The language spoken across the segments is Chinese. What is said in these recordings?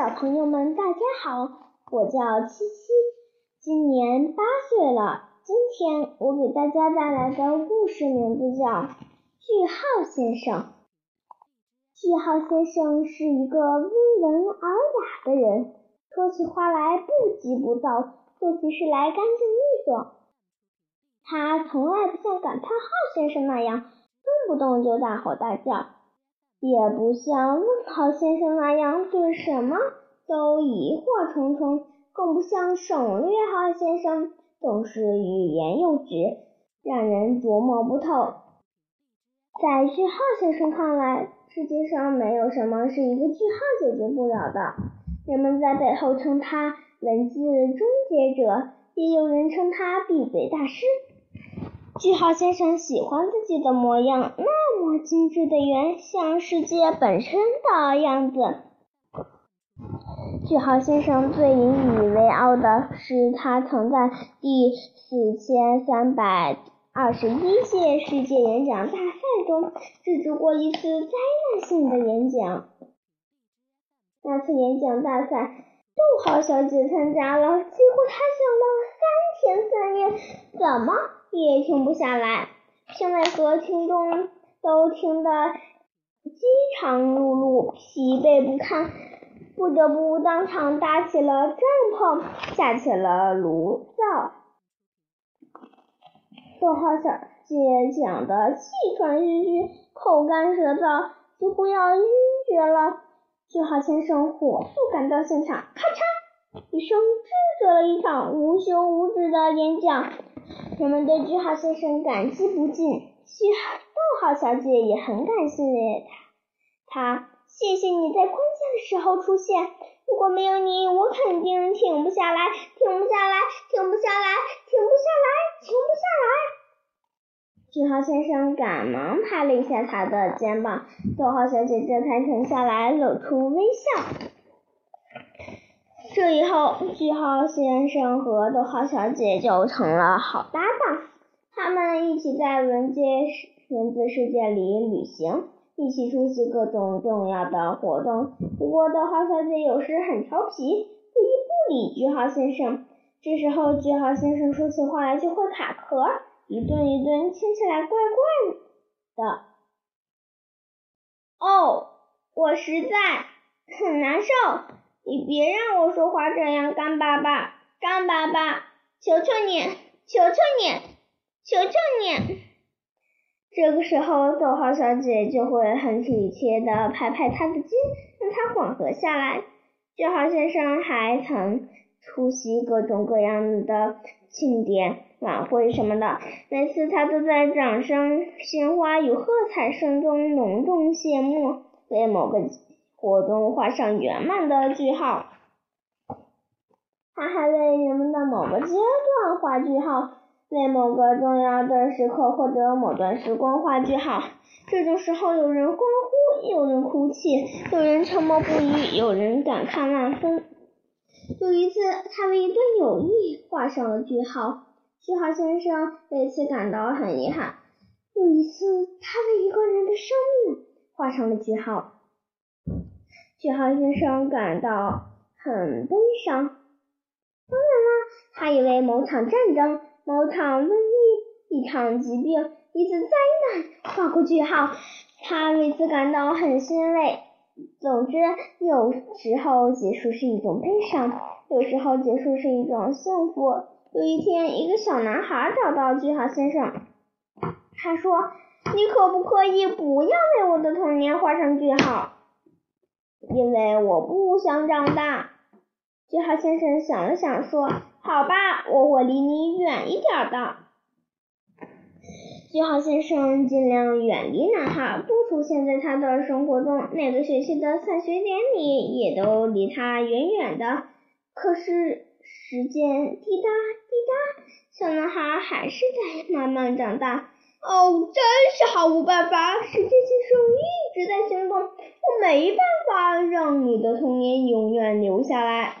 小朋友们，大家好，我叫七七，今年八岁了。今天我给大家带来的故事名字叫《句号先生》。句号先生是一个温文尔雅的人，说起话来不急不躁，做起事来干净利索。他从来不像感叹号先生那样动不动就大吼大叫。也不像问号先生那样对什么都疑惑重重，更不像省略号先生总是欲言又止，让人琢磨不透。在句号先生看来，世界上没有什么是一个句号解决不了的。人们在背后称他文字终结者，也有人称他闭嘴大师。句号先生喜欢自己的模样，那么精致的圆，像世界本身的样子。句号先生最引以为傲的是，他曾在第四千三百二十一届世界演讲大赛中制止过一次灾难性的演讲。那次演讲大赛，逗号小姐参加了，结果她讲了三天三夜，怎么？也停不下来，评委和听众都听得饥肠辘辘、疲惫不堪，不得不当场搭起了帐篷，架起了炉灶。逗号小姐讲的气喘吁吁、口干舌燥，几乎要晕厥了。句号先生火速赶到现场，咔嚓一声制止了一场无休无止的演讲。人们对句号先生感激不尽，句号逗号小姐也很感谢他。他谢谢你在关键的时候出现，如果没有你，我肯定停不下来，停不下来，停不下来，停不下来，停不下来。句号先生赶忙拍了一下他的肩膀，逗号小姐这才停下来，露出微笑。这以后，句号先生和逗号小姐就成了好搭档。他们一起在文界文字世界里旅行，一起出席各种重要的活动。不过，逗号小姐有时很调皮，故意不理句号先生。这时候，句号先生说起话来就会卡壳，一顿一顿，听起来怪怪的。哦，我实在很难受。你别让我说话这样，干巴巴，干巴巴，求求你，求求你，求求你！这个时候，逗号小姐就会很体贴的拍拍他的肩，让他缓和下来。句号先生还曾出席各种各样的庆典、晚会什么的，每次他都在掌声、鲜花与喝彩声中隆重谢幕，为某个。活动画上圆满的句号，他还为人们的某个阶段画句号，为某个重要的时刻或者某段时光画句号。这种时候，有人欢呼，有人哭泣，有人沉默不语，有人感慨万分。有一次，他为一段友谊画上了句号，句号先生为此感到很遗憾。有一次，他为一个人的生命画上了句号。句号先生感到很悲伤。当然了，他以为某场战争、某场瘟疫、一场疾病、一次灾难画过句号，他为此感到很欣慰。总之，有时候结束是一种悲伤，有时候结束是一种幸福。有一天，一个小男孩找到句号先生，他说：“你可不可以不要为我的童年画上句号？”因为我不想长大，句号先生想了想说：“好吧，我会离你远一点的。”句号先生尽量远离男孩，不出现在他的生活中。每个学期的散学典礼也都离他远远的。可是时间滴答滴答，小男孩还是在慢慢长大。哦，真是毫无办法，时间先生一直在行动，我没办法让你的童年永远留下来。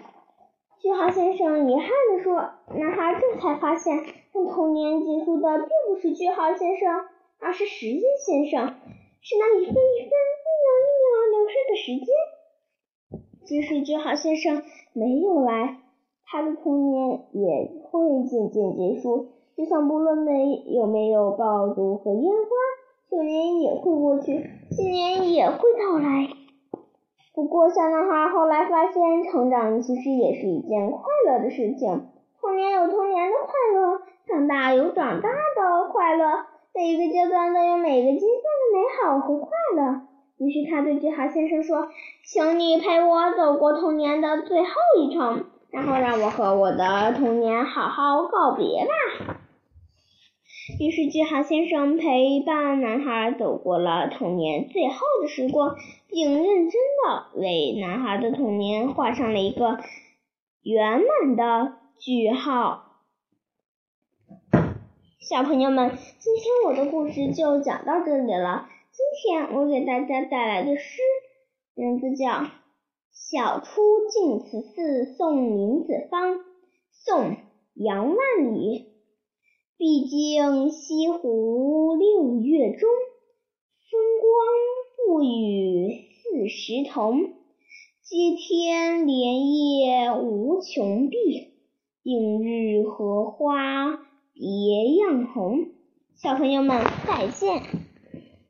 句号先生遗憾地说。男孩这才发现，让童年结束的并不是句号先生，而是时间先生，是那一分一分、一秒一秒流逝的时间。即使句号先生没有来，他的童年也会渐渐结束。就算不论没有没有爆竹和烟花，旧年也会过去，新年也会到来。不过，小男孩后来发现，成长其实也是一件快乐的事情。童年有童年的快乐，长大有长大的快乐，每一个阶段都有每个阶段的美好和快乐。于是他对句号先生说：“请你陪我走过童年的最后一程，然后让我和我的童年好好告别吧。”于是句号先生陪伴男孩走过了童年最后的时光，并认真的为男孩的童年画上了一个圆满的句号。小朋友们，今天我的故事就讲到这里了。今天我给大家带来的诗，名字叫《晓出净慈寺送林子方》，宋·杨万里。毕竟西湖六月中，风光不与四时同。接天莲叶无穷碧，映日荷花别样红。小朋友们，再见。